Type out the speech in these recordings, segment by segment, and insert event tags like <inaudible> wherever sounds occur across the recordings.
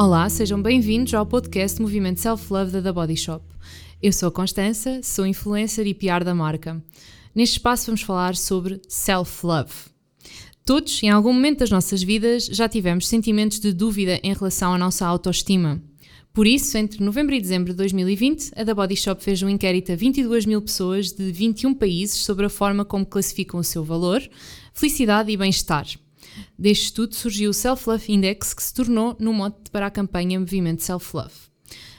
Olá, sejam bem-vindos ao podcast Movimento Self Love da The Body Shop. Eu sou a Constança, sou influencer e PR da marca. Neste espaço vamos falar sobre self love. Todos, em algum momento das nossas vidas, já tivemos sentimentos de dúvida em relação à nossa autoestima. Por isso, entre novembro e dezembro de 2020, a The Body Shop fez um inquérito a 22 mil pessoas de 21 países sobre a forma como classificam o seu valor, felicidade e bem-estar. Deste estudo surgiu o Self Love Index, que se tornou no mote para a campanha Movimento Self Love.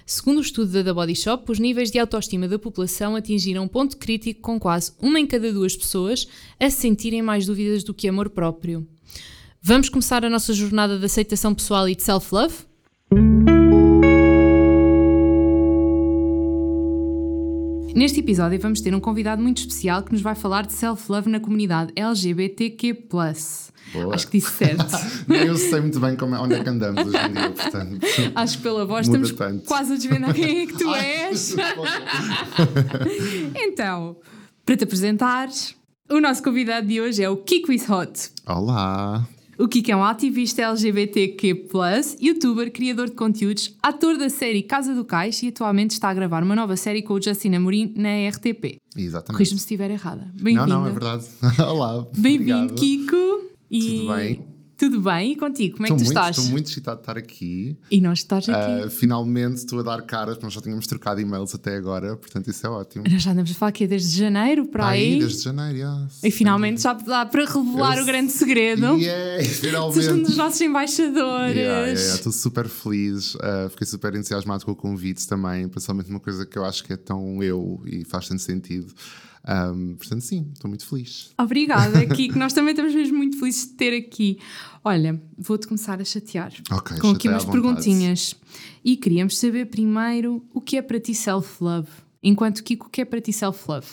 Segundo o estudo da The Body Shop, os níveis de autoestima da população atingiram um ponto crítico com quase uma em cada duas pessoas a sentirem mais dúvidas do que amor próprio. Vamos começar a nossa jornada de aceitação pessoal e de self-love? Neste episódio vamos ter um convidado muito especial que nos vai falar de self-love na comunidade LGBTQ+. Boa. Acho que disse certo. <laughs> Eu sei muito bem como é, onde é que andamos hoje em dia, portanto. <laughs> Acho que pela voz estamos tanto. quase a desvendar <laughs> quem é que tu és. então, para te apresentares, o nosso convidado de hoje é o Kiko is Hot. Olá! O Kiko é um ativista LGBTQ+, youtuber, criador de conteúdos, ator da série Casa do Cais e atualmente está a gravar uma nova série com o Justin Amorim na RTP. Exatamente. Corrija-me se estiver errada. Não, Bem-vindo. não, é verdade. <laughs> Olá. Bem-vindo. Kiko. E... Tudo bem? Tudo bem? E contigo? Como é que tu Estou muito, estás? estou muito excitado de estar aqui. E nós estás aqui. Uh, finalmente estou a dar caras, nós já tínhamos trocado e-mails até agora, portanto isso é ótimo. Nós já andamos a falar aqui desde janeiro para aí. Aí, desde janeiro, yeah. E finalmente já dá para revelar Eu o grande segredo. Yeah, Tu és um finalmente. dos nossos embaixadores. Yeah, yeah, yeah, Estou super feliz, uh, fiquei super entusiasmado com o convite também, principalmente uma coisa que eu acho que é tão eu e faz tanto sentido. Um, portanto, sim, estou muito feliz. Obrigada, <laughs> Kiko. Nós também estamos mesmo muito felizes de ter aqui. Olha, vou-te começar a chatear Ok, com aqui umas perguntinhas. E queríamos saber primeiro o que é para ti self-love. Enquanto Kiko, o que é para ti self-love?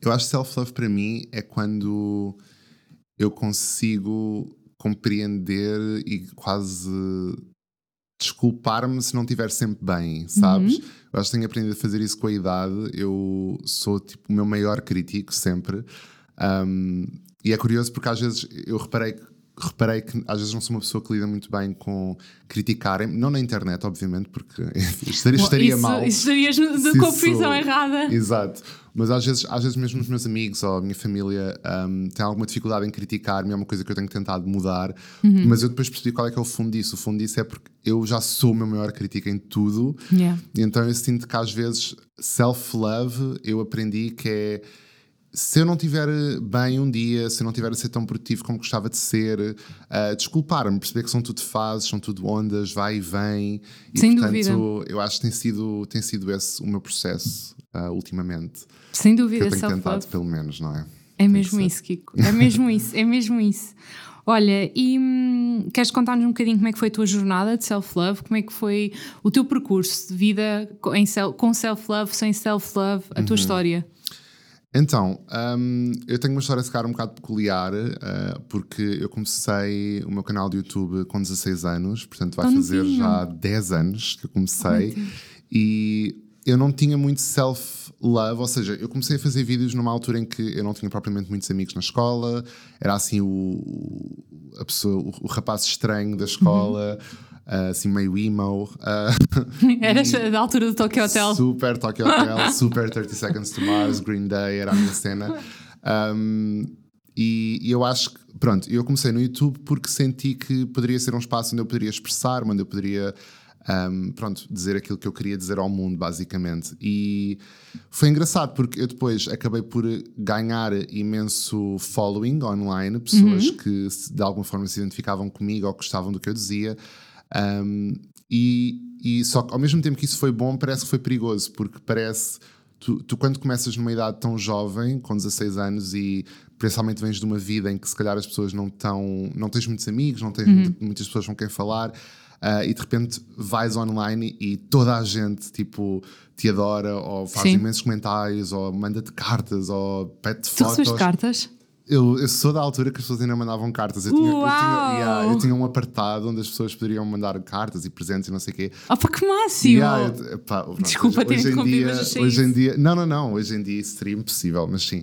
Eu acho que self-love para mim é quando eu consigo compreender e quase desculpar-me se não estiver sempre bem, sabes? Eu acho que tenho aprendido a fazer isso com a idade. Eu sou tipo o meu maior crítico sempre. Um, e é curioso porque às vezes eu reparei que reparei que às vezes não sou uma pessoa que lida muito bem com criticarem, não na internet, obviamente, porque <laughs> estaria, estaria isso, mal. Estarias de confusão sou- errada. Exato. Mas às vezes, às vezes mesmo os meus amigos ou a minha família um, têm alguma dificuldade em criticar-me, é uma coisa que eu tenho tentado mudar. Uhum. Mas eu depois percebi qual é que é o fundo disso. O fundo disso é porque eu já sou o meu maior crítico em tudo. Yeah. Então eu sinto que às vezes self-love eu aprendi que é se eu não estiver bem um dia, se eu não estiver a ser tão produtivo como gostava de ser, uh, desculpar-me, perceber que são tudo fases, são tudo ondas, vai e vem. E, Sem portanto, dúvida. eu acho que tem sido, tem sido esse o meu processo uh, ultimamente. Sem Que dúvida, eu tenho tentado, pelo menos, não é? É mesmo isso, Kiko. É mesmo isso, é mesmo isso. Olha, e hum, queres contar-nos um bocadinho como é que foi a tua jornada de self-love? Como é que foi o teu percurso de vida com- self-love, sem self-love, a Uhum. tua história? Então, hum, eu tenho uma história se calhar um bocado peculiar, uh, porque eu comecei o meu canal de YouTube com 16 anos, portanto vai fazer já 10 anos que eu Oh, comecei, e eu não tinha muito self-love, ou seja, eu comecei a fazer vídeos numa altura em que eu não tinha propriamente muitos amigos na escola, era assim o, a pessoa, o, o rapaz estranho da escola, uh, assim meio emo. <laughs> uh, Eras da altura do Tokyo Hotel. Super Tokyo Hotel, <laughs> super 30 Seconds to Mars, Green Day, era a minha cena. Um, e, e eu acho que, pronto, eu comecei no YouTube porque senti que poderia ser um espaço onde eu poderia expressar, onde eu poderia, um, pronto, dizer aquilo que eu queria dizer ao mundo, basicamente. E foi engraçado porque eu depois acabei por ganhar imenso following online, pessoas que se- de alguma forma se identificavam comigo ou gostavam do que eu dizia. Um, e, e só que ao mesmo tempo que isso foi bom, parece que foi perigoso, porque parece. Tu, tu, quando começas numa idade tão jovem, com 16 anos, e principalmente vens de uma vida em que se calhar as pessoas não estão. não tens muitos amigos, não tens muitas pessoas com quem falar, ah, e de repente vais online e toda a gente tipo te adora, ou faz Sim. imensos comentários, ou manda-te cartas, ou pede Tu fotos. recebeste cartas? Eu, eu sou da altura que as pessoas ainda mandavam cartas. Eu tinha, eu, tinha, yeah, eu tinha um apartado onde as pessoas poderiam mandar cartas e presentes e não sei o quê. Opa, que máximo! Yeah, eu- pronto, Desculpa hoje, ter hoje em dia, hoje em dia, não, não, não, hoje em dia isso seria impossível, mas sim.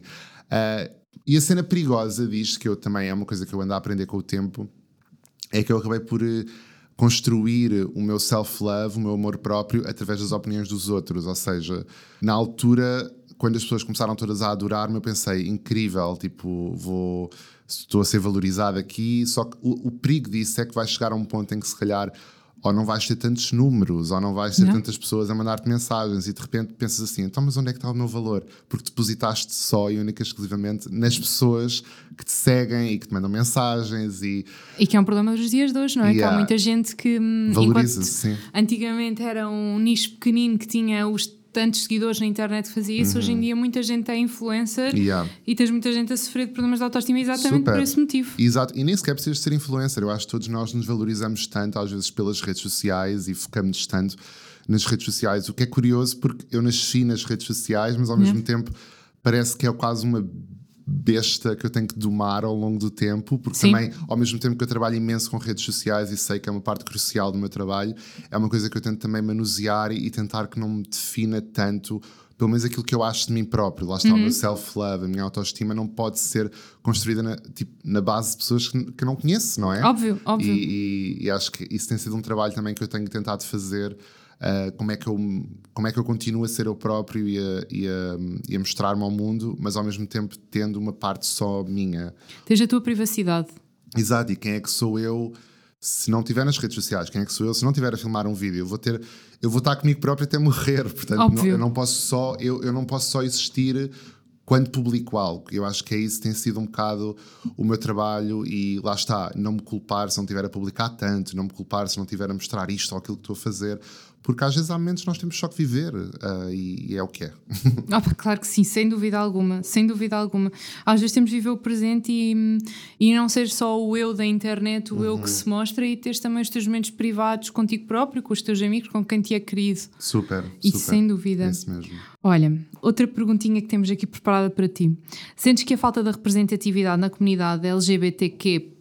Ah, e a cena perigosa disto, que eu também é uma coisa que eu ando a aprender com o tempo, é que eu acabei por, eh, construir o meu self-love, o meu amor próprio, através das opiniões dos outros. Ou seja, na altura, quando as pessoas começaram todas a adorar-me, eu pensei, incrível, tipo, vou. Estou a ser valorizado aqui, só que o, o perigo disso é que vai chegar a um ponto em que se calhar ou não vais ter tantos números, ou não vais ter não. tantas pessoas a mandar-te mensagens e de repente pensas assim, então mas onde é que está o meu valor? Porque depositaste só e única exclusivamente nas pessoas que te seguem e que te mandam mensagens e... E que é um problema dos dias de hoje, não é? Yeah. Que há muita gente que... Hum, Valoriza, sim. Antigamente era um nicho pequenino que tinha os tantos seguidores na internet que fazia isso, uhum. hoje em dia muita gente é influencer yeah. e tens muita gente a sofrer de problemas de autoestima exatamente Super. por esse motivo. Exato, e nem sequer precisas ser influencer. Eu acho que todos nós nos valorizamos tanto, às vezes pelas redes sociais e focamos tanto nas redes sociais, o que é curioso porque eu nasci nas redes sociais, mas ao uhum. mesmo tempo parece que é quase uma besta que eu tenho que domar ao longo do tempo, porque Sim. também, ao mesmo tempo que eu trabalho imenso com redes sociais e sei que é uma parte crucial do meu trabalho, é uma coisa que eu tento também manusear e, tentar que não me defina tanto pelo menos aquilo que eu acho de mim próprio. Lá está uhum. o meu uhum. self-love, a minha autoestima não pode ser construída na, tipo, na base de pessoas que, que eu não conheço, não é? Óbvio, óbvio. E, e, e, acho que isso tem sido um trabalho também que eu tenho tentado fazer uh, como, é que eu, como é que eu continuo a ser eu próprio e a, e a, e a mostrar-me ao mundo, mas ao mesmo tempo tendo uma parte só minha. Tens a tua privacidade. Exato, e quem é que sou eu se não tiver nas redes sociais? Quem é que sou eu se não tiver a filmar um vídeo? Eu vou ter, eu vou estar comigo próprio até morrer, portanto, não, eu não posso só, eu, eu não posso só existir quando publico algo. Eu acho que é isso tem sido um bocado o meu trabalho e lá está, não me culpar se não estiver a publicar tanto, não me culpar se não estiver a mostrar isto ou aquilo que estou a fazer, porque às vezes há momentos nós temos só que viver uh, e, e, é o que é. <laughs> claro que sim, sem dúvida alguma, sem dúvida alguma. Às vezes temos de viver o presente e, e não ser só o eu da internet, o uhum. eu que uhum. se mostra e teres também os teus momentos privados contigo próprio, com os teus amigos, com quem te é querido. Super, e sem dúvida. É isso mesmo. Olha, outra perguntinha que temos aqui preparada para ti. Sentes que a falta da representatividade na comunidade LGBTQ+,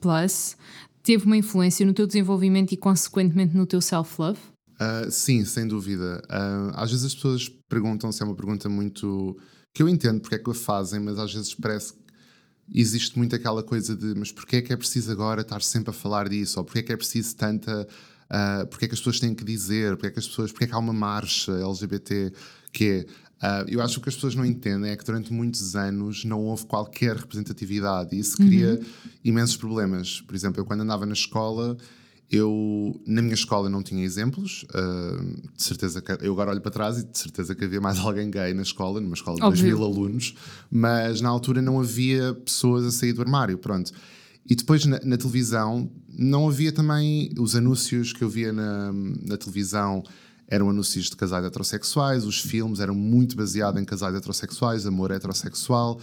teve uma influência no teu desenvolvimento e consequentemente no teu self-love? Uh, sim, sem dúvida. Uh, às vezes as pessoas perguntam se é uma pergunta muito. que eu entendo porque é que a fazem, mas às vezes parece que existe muito aquela coisa de mas porquê é que é preciso agora estar sempre a falar disso? Ou porquê é que é preciso tanta. Uh, porquê é que as pessoas têm que dizer? Porquê é que as pessoas. porquê é que há uma marcha LGBT que é. Uh, eu acho que o que as pessoas não entendem é que durante muitos anos não houve qualquer representatividade e isso cria uhum. imensos problemas. Por exemplo, eu quando andava na escola eu, na minha escola, não tinha exemplos. Uh, de certeza que eu agora olho para trás e de certeza que havia mais <laughs> alguém gay na escola, numa escola de Óbvio. 2 mil alunos, mas na altura não havia pessoas a sair do armário. Pronto. E depois na, na televisão não havia também os anúncios que eu via na, na televisão eram anúncios de casais heterossexuais, os filmes eram muito baseados em casais heterossexuais, amor heterossexual.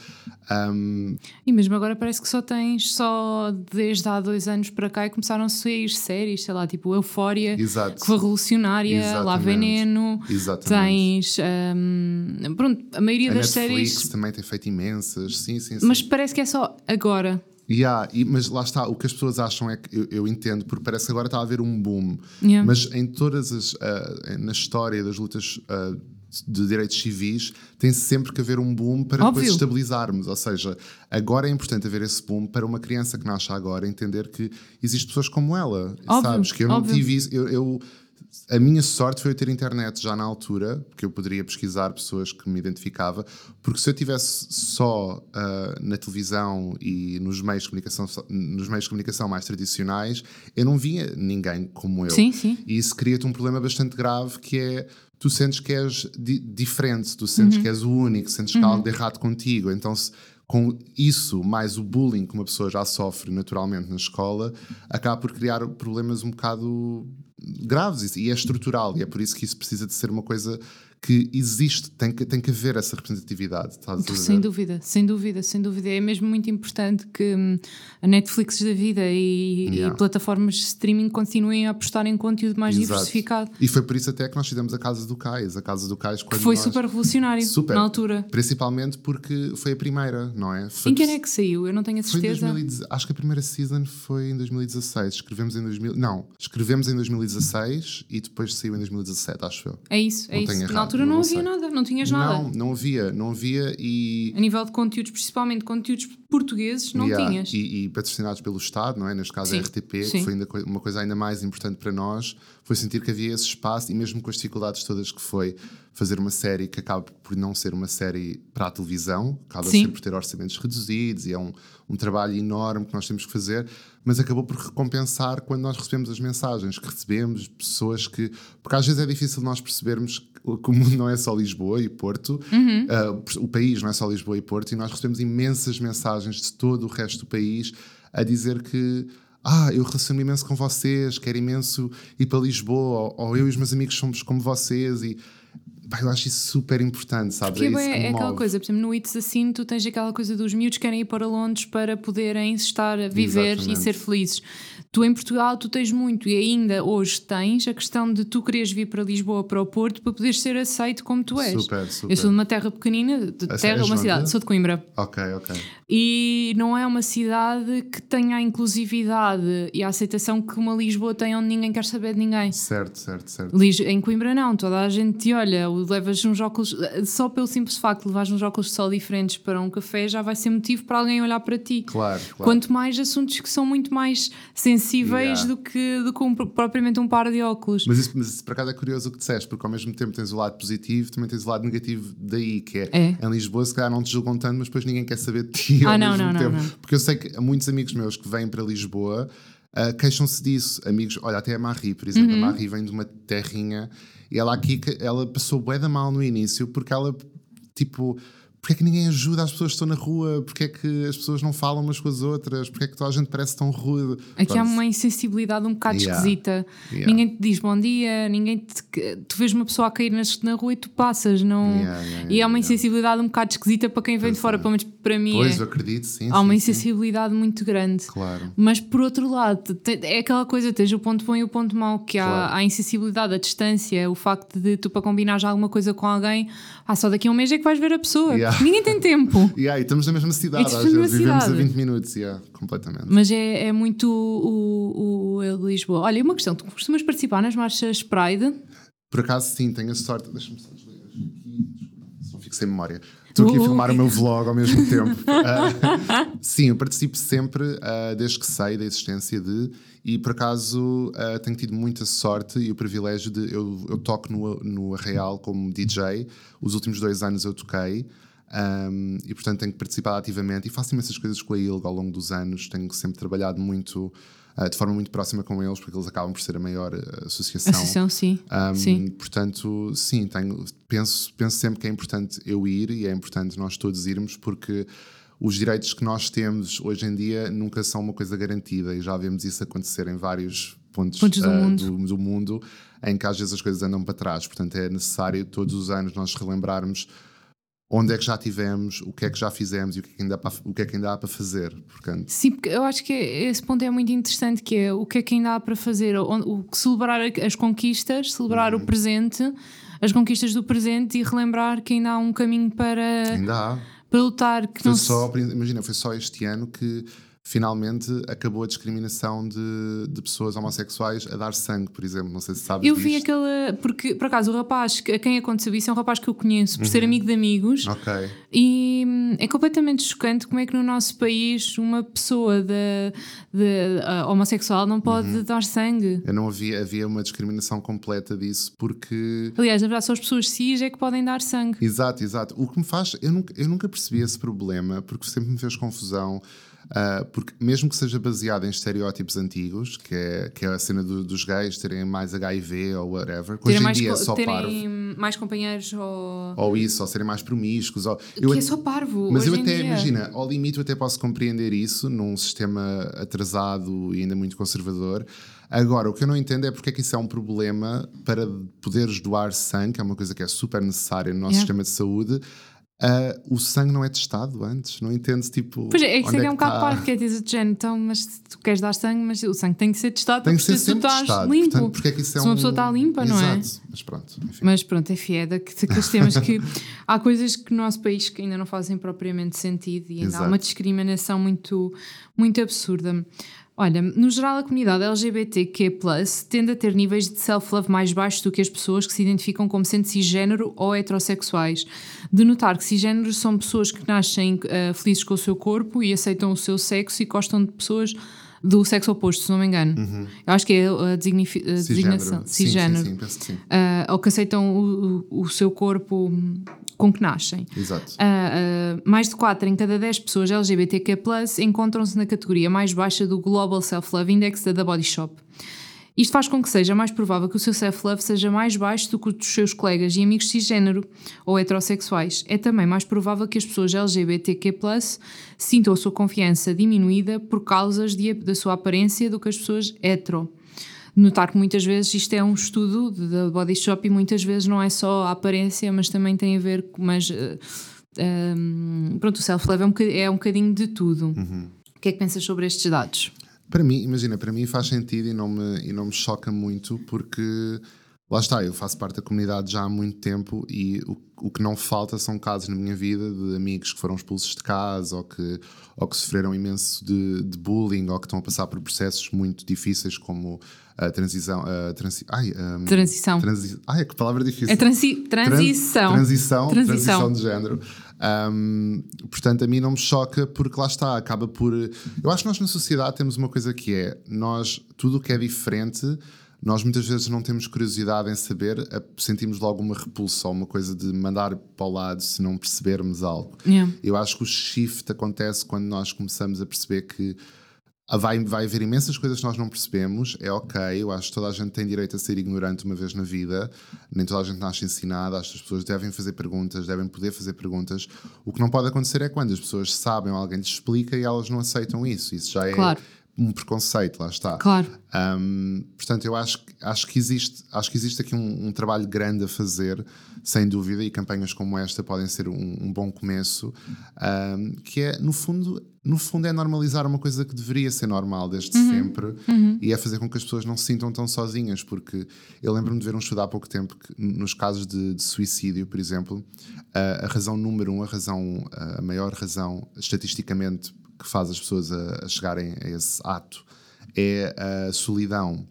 Um... E mesmo agora parece que só tens, só desde há dois anos para cá e começaram a sair séries, sei lá, tipo Eufória, Exato. que foi revolucionária, Exatamente. Lá Veneno, Exatamente. tens. Um... Pronto, a maioria a das Netflix séries. também tem feito imensas, sim, sim, sim. Mas parece que é só agora. Yeah, e, mas lá está, o que as pessoas acham é que eu, eu entendo, porque parece que agora está a haver um boom, yeah. mas em todas as. Uh, na história das lutas uh, de direitos civis, tem sempre que haver um boom para Óbvio. depois estabilizarmos. Ou seja, agora é importante haver esse boom para uma criança que nasce agora entender que existem pessoas como ela. Óbvio. Sabes? Que eu não Óbvio. tive isso. eu, eu a minha sorte foi eu ter internet já na altura, porque eu poderia pesquisar pessoas que me identificava, porque se eu tivesse só uh, na televisão e nos meios de comunicação, nos meios de comunicação mais tradicionais, eu não via ninguém como eu. Sim, sim. E isso cria-te um problema bastante grave que é tu sentes que és di diferente, tu sentes uhum. que és o único, sentes que há algo de uhum. errado contigo. Então, se, com isso, mais o bullying que uma pessoa já sofre naturalmente na escola, acaba por criar problemas um bocado graves e é estrutural, e é por isso que isso precisa de ser uma coisa que existe, tem que, tem que haver essa representatividade. sem dúvida, sem dúvida, sem dúvida. É mesmo muito importante que hum, a Netflix da vida e, yeah. e, plataformas de streaming continuem a apostar em conteúdo mais Exato. diversificado. E foi por isso até que nós fizemos a Casa do Cais. A Casa do Cais quando foi nós... super revolucionário super, na altura. Principalmente porque foi a primeira, não é? Foi... Em que ano é que saiu? Eu não tenho a certeza. 2010... Acho que a primeira season foi em 2016. Escrevemos em 2000... Não, escrevemos em 2016 e depois saiu em 2017, acho eu. É isso, é não isso. Na altura altura não, havia sei. nada, não tinhas nada. Não, não havia, não havia e. A nível de conteúdos, principalmente conteúdos portugueses, não Yeah, tinhas. E, e patrocinados pelo Estado, não é? Neste caso Sim, a RTP, sim. que foi ainda uma coisa ainda mais importante para nós, foi sentir que havia esse espaço e mesmo com as dificuldades todas que foi fazer uma série que acaba por não ser uma série para a televisão, acaba Sim. sempre por ter orçamentos reduzidos e é um, um trabalho enorme que nós temos que fazer, mas acabou por recompensar quando nós recebemos as mensagens que recebemos, pessoas que. Porque às vezes é difícil nós percebermos que o mundo não é só Lisboa e Porto, Uhum. uh, o país não é só Lisboa e Porto, e nós recebemos imensas mensagens de todo o resto do país a dizer que. Ah, eu relaciono imenso com vocês, quero imenso ir para Lisboa, ou, ou eu e os meus amigos somos como vocês, e pá, eu acho isso super importante, sabes? Porque é, isso bué- que me é aquela coisa, por exemplo, no It's Assim, tu tens aquela coisa dos miúdos que querem ir para Londres para poderem estar a viver Exatamente. e ser felizes. Tu em Portugal tu tens muito e ainda hoje tens a questão de tu quereres vir para Lisboa, para o Porto, para poderes ser aceito como tu és. Super, super. Eu sou de uma terra pequenina, de A terra, sério, uma cidade, sou de Coimbra. Ok, ok. E não é uma cidade que tenha a inclusividade e a aceitação que uma Lisboa tem onde ninguém quer saber de ninguém. Certo, certo, certo. Em Coimbra não, toda a gente te olha, levas uns óculos, só pelo simples facto de levares uns óculos de sol diferentes para um café já vai ser motivo para alguém olhar para ti. Claro, claro. Quanto mais assuntos que são muito mais sensíveis Yeah. do que, do que um- propriamente um par de óculos. Mas isso, mas isso por acaso é curioso o que disseste, porque ao mesmo tempo tens o lado positivo, também tens o lado negativo daí, que é, É. em Lisboa se calhar não te julgam tanto, mas depois ninguém quer saber de ti <laughs> Ah, ao não, mesmo não, não, tempo. não. Porque eu sei que há muitos amigos meus que vêm para Lisboa ah, queixam-se disso. Amigos, olha, até a Marie, por exemplo, Uhum. a Marie vem de uma terrinha e ela aqui, ela passou bué da mal no início, porque ela, tipo... Porquê é que ninguém ajuda as pessoas que estão na rua? Porquê é que as pessoas não falam umas com as outras? Porquê é que toda a gente parece tão rude? Aqui há Pronto. uma insensibilidade um bocado Yeah. esquisita. Yeah. Ninguém te diz bom dia, ninguém te, tu vês uma pessoa a cair na, rua e tu passas, não. Yeah, e há yeah, uma insensibilidade um bocado esquisita para quem vem de fora, pelo menos para mim. Pois, é. eu acredito, sim. Há uma sim, sim. insensibilidade muito grande. Claro. Mas por outro lado, é aquela coisa, tens o ponto bom e o ponto mau, que há Claro. a insensibilidade, a distância, o facto de tu para combinar já alguma coisa com alguém, ah, só daqui a um mês é que vais ver a pessoa. Yeah. <laughs> Ninguém tem tempo. Yeah, e estamos na mesma cidade, às vezes vivemos a cidade. 20 minutos, yeah, completamente. Mas é, é muito o, o, o Lisboa. Olha, uma questão, tu costumas participar nas marchas Pride? Por acaso, sim, tenho a sorte. Deixa-me só desligar aqui, só fico sem memória. Estou aqui a Uh. filmar o meu <laughs> vlog ao mesmo tempo. Ah, <laughs> sim, eu participo sempre, ah, desde que sei da existência de. E por acaso ah, tenho tido muita sorte e o privilégio de. Eu, eu toco no, no Arraial como DJ. Os últimos dois anos eu toquei. Um, e portanto tenho participado ativamente e faço imensas coisas com a ILG ao longo dos anos. Tenho sempre trabalhado muito, ah, de forma muito próxima com eles, porque eles acabam por ser a maior ah, associação. Associação, sim. Um, sim. Portanto, sim, tenho, penso, penso sempre que é importante eu ir e é importante nós todos irmos, porque os direitos que nós temos hoje em dia nunca são uma coisa garantida e já vemos isso acontecer em vários pontos, Pontos do ah, mundo. do, do mundo em que às vezes as coisas andam para trás. Portanto, é necessário todos os anos nós relembrarmos onde é que já tivemos, o que é que já fizemos e o que é que ainda há para, o que é que ainda há para fazer. Portanto, Sim, porque eu acho que esse ponto é muito interessante, que é o que é que ainda há para fazer, o, celebrar as conquistas, celebrar Uhum. o presente, as conquistas do presente e relembrar que ainda há um caminho para, ainda há. para lutar. Que Foi não se- só, imagina, foi só este ano que finalmente acabou a discriminação de, de pessoas homossexuais a dar sangue, por exemplo. Não sei se sabes Eu vi disto. aquela. Porque, por acaso, o rapaz a quem aconteceu isso é um rapaz que eu conheço por ser Uhum. amigo de amigos. Ok. E hum, é completamente chocante como é que no nosso país uma pessoa de, de, ah, homossexual não pode Uhum. dar sangue. Eu não havia, havia uma discriminação completa disso porque. Aliás, na verdade, só as pessoas cis é que podem dar sangue. Exato, exato. O que me faz. Eu nunca, eu nunca percebi esse problema porque sempre me fez confusão. Ah, porque, mesmo que seja baseado em estereótipos antigos, que é, que é a cena do- dos gays terem mais HIV ou whatever, que hoje em dia é só parvo. terem mais companheiros ou. Ou isso, ou serem mais promíscuos. Ou, que é só parvo. Mas eu até, dia. imagina, ao limite eu até posso compreender isso num sistema atrasado e ainda muito conservador. Agora, o que eu não entendo é porque é que isso é um problema para poderes doar sangue, que é uma coisa que é super necessária no nosso Yeah. sistema de saúde. Ah, o sangue não é testado antes, não entende tipo. Pois é, é que isso onde é, um que bocado tá. parvo, que é dizer de género, então, mas se tu queres dar sangue, mas o sangue tem que ser testado Tem que ser se tu estás testado. limpo. Portanto, porque é que isso é se uma um- pessoa está limpa, não é? Exato. Mas pronto, enfim. Mas pronto, é fieda que daqueles temas que <laughs> há coisas que no nosso país que ainda não fazem propriamente sentido e ainda há Exato. uma discriminação muito, muito absurda. Olha, no geral, a comunidade LGBTQ tende a ter níveis de self-love mais baixos do que as pessoas que se identificam como sendo cisgênero ou heterossexuais. De notar que cisgêneros são pessoas que nascem uh, felizes com o seu corpo e aceitam o seu sexo e gostam de pessoas do sexo oposto, se não me engano. Uhum. Eu acho que é a, designação. Cisgênero. Sim, sim, sim, penso que sim. Uh, ou que aceitam o, o, o seu corpo com que nascem. Exato. Uh, uh, mais de 4 em cada 10 pessoas LGBTQ encontram-se na categoria mais baixa do Global Self-Love Index da The Body Shop. Isto faz com que seja mais provável que o seu self-love seja mais baixo do que o dos seus colegas e amigos cisgênero ou heterossexuais. É também mais provável que as pessoas LGBTQ sintam a sua confiança diminuída por causas de, da sua aparência do que as pessoas hetero notar que muitas vezes isto é um estudo da body shop e muitas vezes não é só a aparência, mas também tem a ver com. Mas, uh, eh, um, ehm, pronto, o self-love é, um, é um bocadinho de tudo. Uhum. O que é que pensas sobre estes dados? Para mim, imagina, para mim faz sentido e não me, e não me choca muito porque lá está, eu faço parte da comunidade já há muito tempo e o, o que não falta são casos na minha vida de amigos que foram expulsos de casa ou que, ou que sofreram imenso de, de bullying ou que estão a passar por processos muito difíceis como a transição. A transi ai, um, transição. Transi ai, que palavra difícil. É transi transição. Trans transição. Transição. Transição de género. Um, portanto, a mim não me choca porque lá está, acaba por. Eu acho que nós na sociedade temos uma coisa que é: nós, tudo o que é diferente nós muitas vezes não temos curiosidade em saber, sentimos logo uma repulsa ou uma coisa de mandar para o lado se não percebermos algo. Yeah. Eu acho que o shift acontece quando nós começamos a perceber que vai, vai haver imensas coisas que nós não percebemos, é ok, eu acho que toda a gente tem direito a ser ignorante uma vez na vida, nem toda a gente nasce ensinada, acho que as pessoas devem fazer perguntas, devem poder fazer perguntas. O que não pode acontecer é quando as pessoas sabem alguém lhes explica e elas não aceitam isso. Isso já é claro um preconceito, lá está. Claro. Um, portanto, eu acho, acho, que existe, acho que existe aqui um, um, trabalho grande a fazer, sem dúvida, e campanhas como esta podem ser um, um bom começo, que é, no fundo, no fundo, é normalizar uma coisa que deveria ser normal desde uhum. sempre uhum. e é fazer com que as pessoas não se sintam tão sozinhas, porque eu lembro-me de ver um estudo há pouco tempo que, nos casos de, de suicídio, por exemplo, a, a razão número um, a razão, a maior razão, estatisticamente que faz as pessoas a, a chegarem a esse ato é a solidão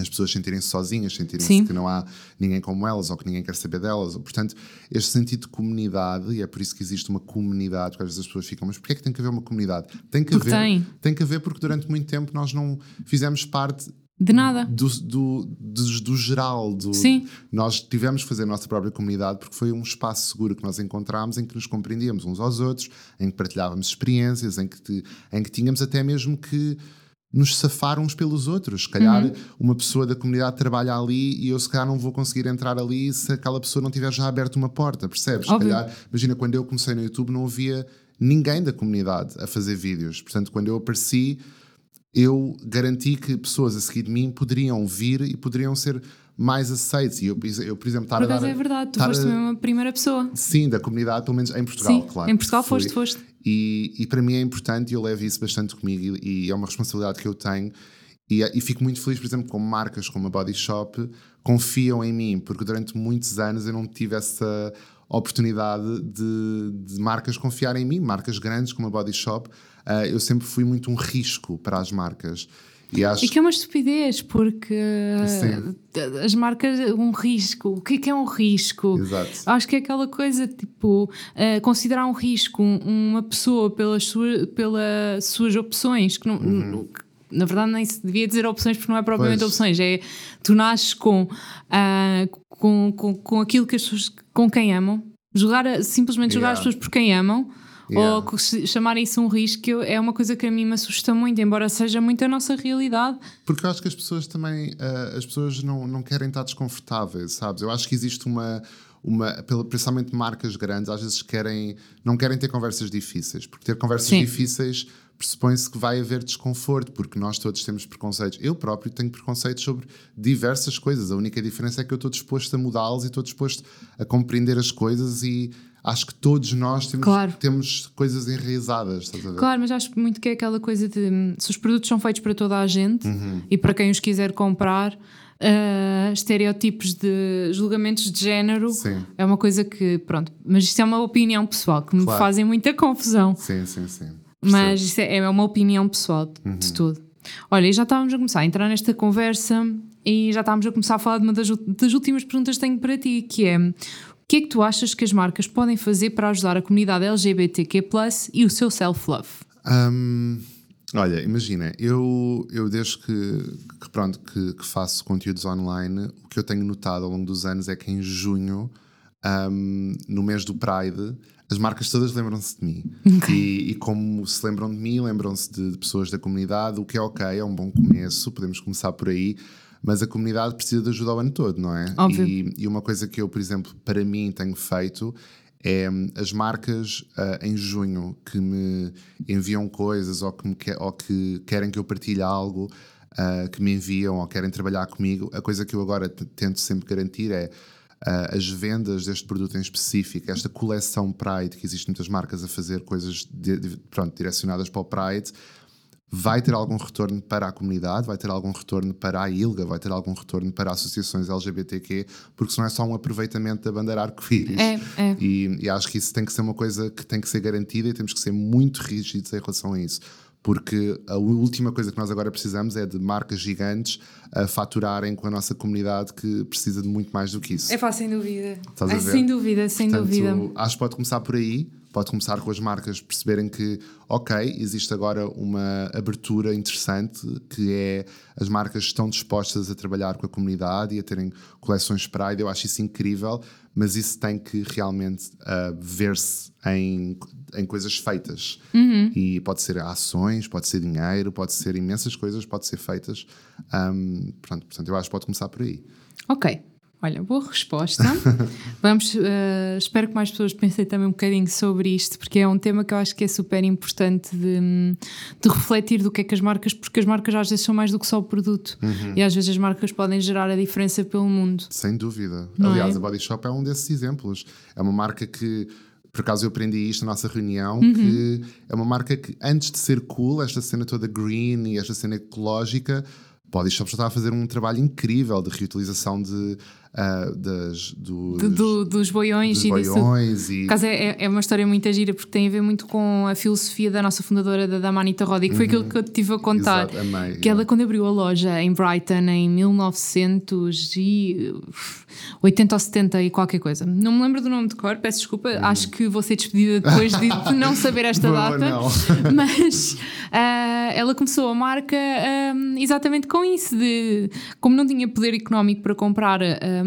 as pessoas sentirem-se sozinhas, sentirem-se que não há ninguém como elas ou que ninguém quer saber delas. Portanto, este sentido de comunidade, e é por isso que existe uma comunidade, porque às vezes as pessoas ficam, mas porquê é que tem que haver uma comunidade? Tem que porque haver. Tem. tem que haver porque durante muito tempo nós não fizemos parte de nada. Do, do, do, do, geral. Do, Sim. Nós tivemos que fazer a nossa própria comunidade porque foi um espaço seguro que nós encontramos em que nos compreendíamos uns aos outros, em que partilhávamos experiências, em que, em que tínhamos até mesmo que nos safar uns pelos outros. Se calhar uhum. uma pessoa da comunidade trabalha ali e eu se calhar não vou conseguir entrar ali se aquela pessoa não tiver já aberto uma porta, percebes? Se calhar, imagina, quando eu comecei no YouTube não havia ninguém da comunidade a fazer vídeos. Portanto, quando eu apareci eu garanti que pessoas a seguir de mim poderiam vir e poderiam ser mais aceitos. E eu, eu por exemplo, estar por a dar. é verdade, tu foste a... mesmo a primeira pessoa. Sim, da comunidade, pelo menos em Portugal, Sim, claro. Em Portugal Fui. foste, foste. E, e para mim é importante e eu levo isso bastante comigo e, e é uma responsabilidade que eu tenho. E, e, fico muito feliz, por exemplo, com marcas como a Body Shop confiam em mim, porque durante muitos anos eu não tive essa oportunidade de, de marcas confiarem em mim, marcas grandes como a Body Shop uh, eu sempre fui muito um risco para as marcas. E, acho... e que é uma estupidez, porque Sim. as marcas, um risco. O que é, que é um risco? Exato. Acho que é aquela coisa tipo uh, considerar um risco uma pessoa pelas, sua, pelas suas opções, que não. Uhum. Na verdade, nem se devia dizer opções porque não é propriamente pois. opções, é tu nasces com, uh, com, com, com aquilo que as pessoas com quem amam, jogar, simplesmente jogar yeah. as pessoas por quem amam Yeah. Ou chamarem isso um risco é uma coisa que a mim me assusta muito, embora seja muito a nossa realidade. Porque eu acho que as pessoas também, uh, as pessoas não, não querem estar desconfortáveis, sabes? Eu acho que existe uma, uma principalmente marcas grandes, às vezes querem, não querem ter conversas difíceis, porque ter conversas Sim. difíceis pressupõe-se que vai haver desconforto, porque nós todos temos preconceitos. Eu próprio tenho preconceitos sobre diversas coisas. A única diferença é que eu estou disposto a mudá-los e estou disposto a compreender as coisas e acho que todos nós temos, claro. temos coisas enraizadas. Claro, mas acho muito que é aquela coisa de se os produtos são feitos para toda a gente uhum. e para quem os quiser comprar. Uh, estereótipos de julgamentos de género sim. é uma coisa que, pronto, mas isto é uma opinião pessoal que me claro. fazem muita confusão. Sim, sim, sim. Mas isso é, é uma opinião pessoal de, uhum. de tudo. Olha, e já estávamos a começar a entrar nesta conversa e já estávamos a começar a falar de uma das, das últimas perguntas que tenho para ti, que é o que é que tu achas que as marcas podem fazer para ajudar a comunidade LGBTQ+, e o seu self-love? Um, olha, imagina, eu, eu desde que, que pronto, que, que, faço conteúdos online, o que eu tenho notado ao longo dos anos é que em junho, um, no mês do Pride, as marcas todas lembram-se de mim. Okay. E, e, como se lembram de mim, lembram-se de, de, pessoas da comunidade, o que é ok, é um bom começo, podemos começar por aí. Mas a comunidade precisa de ajuda o ano todo, não é? Óbvio. E, e uma coisa que eu, por exemplo, para mim tenho feito é hum, as marcas uh, em junho que me enviam coisas ou que, que, ou que querem que eu partilhe algo, uh, que me enviam ou querem trabalhar comigo, a coisa que eu agora tento sempre garantir é uh, as vendas deste produto em específico, esta coleção Pride, que existem muitas marcas a fazer coisas de, de, pronto, direcionadas para o Pride, vai ter algum retorno para a comunidade, vai ter algum retorno para a ILGA, vai ter algum retorno para associações LGBTQ, porque senão é só um aproveitamento da bandeira arco-íris. É, é. E, e acho que isso tem que ser uma coisa que tem que ser garantida e temos que ser muito rígidos em relação a isso porque a última coisa que nós agora precisamos é de marcas gigantes a faturarem com a nossa comunidade que precisa de muito mais do que isso. É fácil, sem dúvida. É, sem dúvida, sem Portanto, dúvida. Acho que pode começar por aí, pode começar com as marcas perceberem que, ok, existe agora uma abertura interessante que é as marcas estão dispostas a trabalhar com a comunidade e a terem coleções Pride. Eu acho isso incrível, mas isso tem que realmente uh, ver-se em em coisas feitas. Uhum. E pode ser ações, pode ser dinheiro, pode ser imensas coisas, pode ser feitas. Um, pronto, portanto, eu acho que pode começar por aí. Ok. Olha, boa resposta. <laughs> Vamos, uh, espero que mais pessoas pensem também um bocadinho sobre isto, porque é um tema que eu acho que é super importante de, de refletir do que é que as marcas, porque as marcas às vezes são mais do que só o produto. Uhum. E às vezes as marcas podem gerar a diferença pelo mundo. Sem dúvida. Não Aliás, é? a Body Shop é um desses exemplos. É uma marca que por acaso eu aprendi isto na nossa reunião, uhum. que é uma marca que antes de ser cool, esta cena toda green e esta cena ecológica, Body Shop já estava a fazer um trabalho incrível de reutilização de uh, das, dos, do, do, dos boiões dos e boiões. E... Por acaso é, é uma história muito gira porque tem a ver muito com a filosofia da nossa fundadora, da, da Manita Roddy, que foi aquilo que eu te tive a contar. Exato, amei, que ela, quando abriu a loja em Brighton em 1980 ou 70 e qualquer coisa, não me lembro do nome de cor, peço desculpa, uhum. acho que vou ser despedida depois de <laughs> não saber esta Boa, data, <laughs> mas uh, ela começou a marca um, exatamente com isso, de como não tinha poder económico para comprar. Um,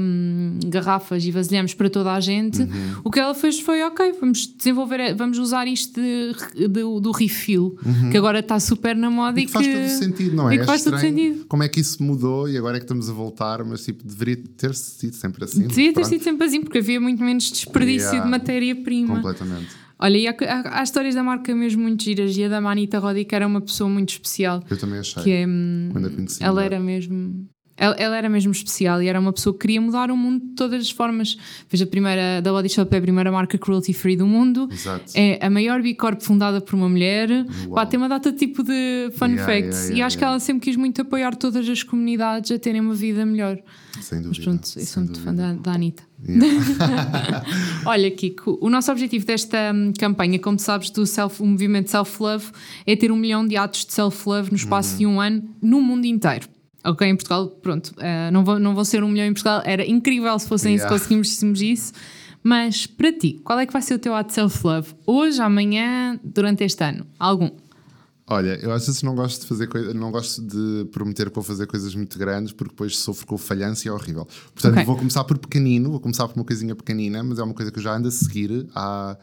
garrafas e vasilhames para toda a gente, uhum. o que ela fez foi: ok, vamos desenvolver, vamos usar isto de, de, do refill, uhum. que agora está super na moda e, e que, faz todo sentido, não é? E que faz é todo sentido. Como é que isso mudou e agora é que estamos a voltar, mas tipo, deveria ter sido sempre assim. Devia ter sido sempre assim, porque havia muito menos desperdício Yeah. de matéria-prima. Completamente. Olha, e há, há, há, histórias da marca mesmo muito giras, e a da Manita Roddy, que era uma pessoa muito especial. Eu também achei. Que hum, Quando a conheci. ela era mesmo. Ela, ela, era mesmo especial e era uma pessoa que queria mudar o mundo de todas as formas. Fez a primeira, da Body Shop é a primeira marca cruelty free do mundo. Exato. É a maior B-Corp fundada por uma mulher. Pá, tem uma data tipo de fun Yeah, facts. yeah, e yeah, acho que ela sempre quis muito apoiar todas as comunidades a terem uma vida melhor. Sem dúvida. Mas pronto, eu sou muito fã da, da Anitta. Yeah. <laughs> Olha, Kiko, o nosso objetivo desta hum, campanha, como sabes, do self, movimento self-love, é ter um milhão de atos de self-love no espaço Uhum. de um ano no mundo inteiro. Ok, em Portugal, pronto, uh, não, vão, não vão ser um milhão em Portugal, era incrível se fossem Yeah. se conseguimos isso. Mas para ti, qual é que vai ser o teu ato de self-love? Hoje, amanhã, durante este ano? Algum? Olha, eu às vezes não gosto de fazer coisas, não gosto de prometer que vou fazer coisas muito grandes porque depois sofro com o falhanço e é horrível. Portanto, Ok. vou começar por pequenino, vou começar por uma coisinha pequenina, mas é uma coisa que eu já ando a seguir há,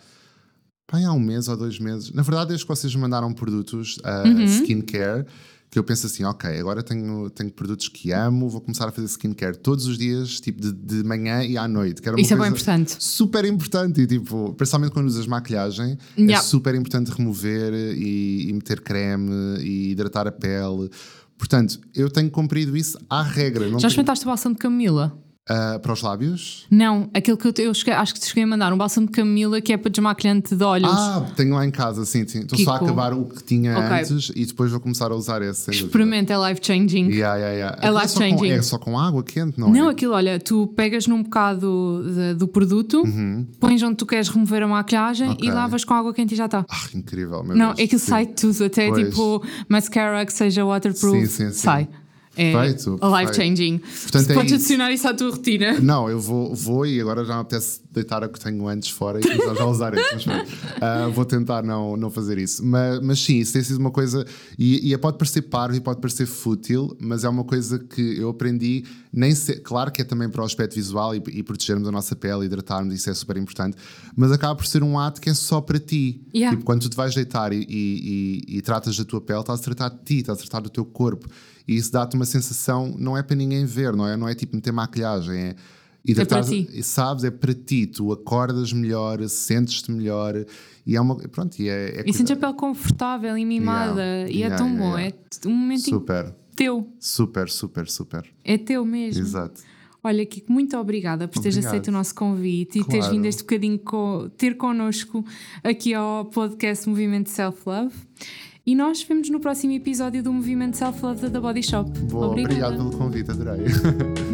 pá, há um mês ou dois meses. Na verdade, desde que vocês me mandaram produtos, uh, Uhum. skincare, que eu penso assim, ok, agora tenho, tenho produtos que amo, vou começar a fazer skincare todos os dias, tipo de, de manhã e à noite. Isso é bem importante. Super importante, e tipo, principalmente quando usas maquilhagem, é Yeah. super importante remover e, e meter creme e hidratar a pele. Portanto, eu tenho cumprido isso à regra. Já tenho- experimentaste o balsam de Camila? Uh, para os lábios? Não, aquele que eu, eu cheguei, acho que te cheguei a mandar, um bálsamo de camila que é para desmaquilhante de olhos. Ah, tenho lá em casa, sim, sim. Estou só a acabar o que tinha Ok. antes e depois vou começar a usar esse. Experimenta, é life changing. Yeah, yeah, yeah. É Aquilo life só com- changing. É só com água quente, não, Não, é? aquilo, olha, tu pegas num bocado de- do produto, pões onde tu queres remover a maquilhagem Uhum. Ok. e lavas com água quente e já está. Ah, incrível, meu Não, Deus. é que Sim. sai tudo, até Pois. tipo mascara que seja waterproof, sim, sim. sai. É Perfeito, life perfeito. changing. Portanto, é Podes isso. adicionar isso à tua rotina. Não, eu vou, vou e agora já me apetece deitar a que tenho antes fora e já a usar pronto, <laughs> ah, vou tentar não, não fazer isso. Mas, mas sim, isso tem sido uma coisa. E, e pode parecer parvo e pode parecer fútil, mas é uma coisa que eu aprendi. Nem se- claro que é também para o aspecto visual e, e protegermos a nossa pele, hidratarmos, isso é super importante. Mas acaba por ser um ato que é só para ti. Yeah. Tipo, quando tu te vais deitar e, e, e- e tratas da tua pele, estás a tratar de ti, estás a tratar do teu corpo. E isso dá-te uma sensação, não é para ninguém ver, não é? Não é tipo meter maquilhagem, é. hidratar- para ti. e sabes, é para ti, tu acordas melhor, sentes-te melhor e é uma. Pronto, e é. é E sentes a pele confortável e mimada. Yeah, E é yeah, tão yeah, bom. É um momentinho Super, teu. super, super, super. É teu mesmo. Exato. Olha, Kiko, muito obrigada por teres Obrigado. aceito o nosso convite e teres vindo este bocadinho co- ter connosco aqui ao podcast Movimento Self Love. E nós vemos no próximo episódio do Movimento Self Love da The Body Shop. Boa, Obrigada. obrigado pelo convite, adorei. <laughs>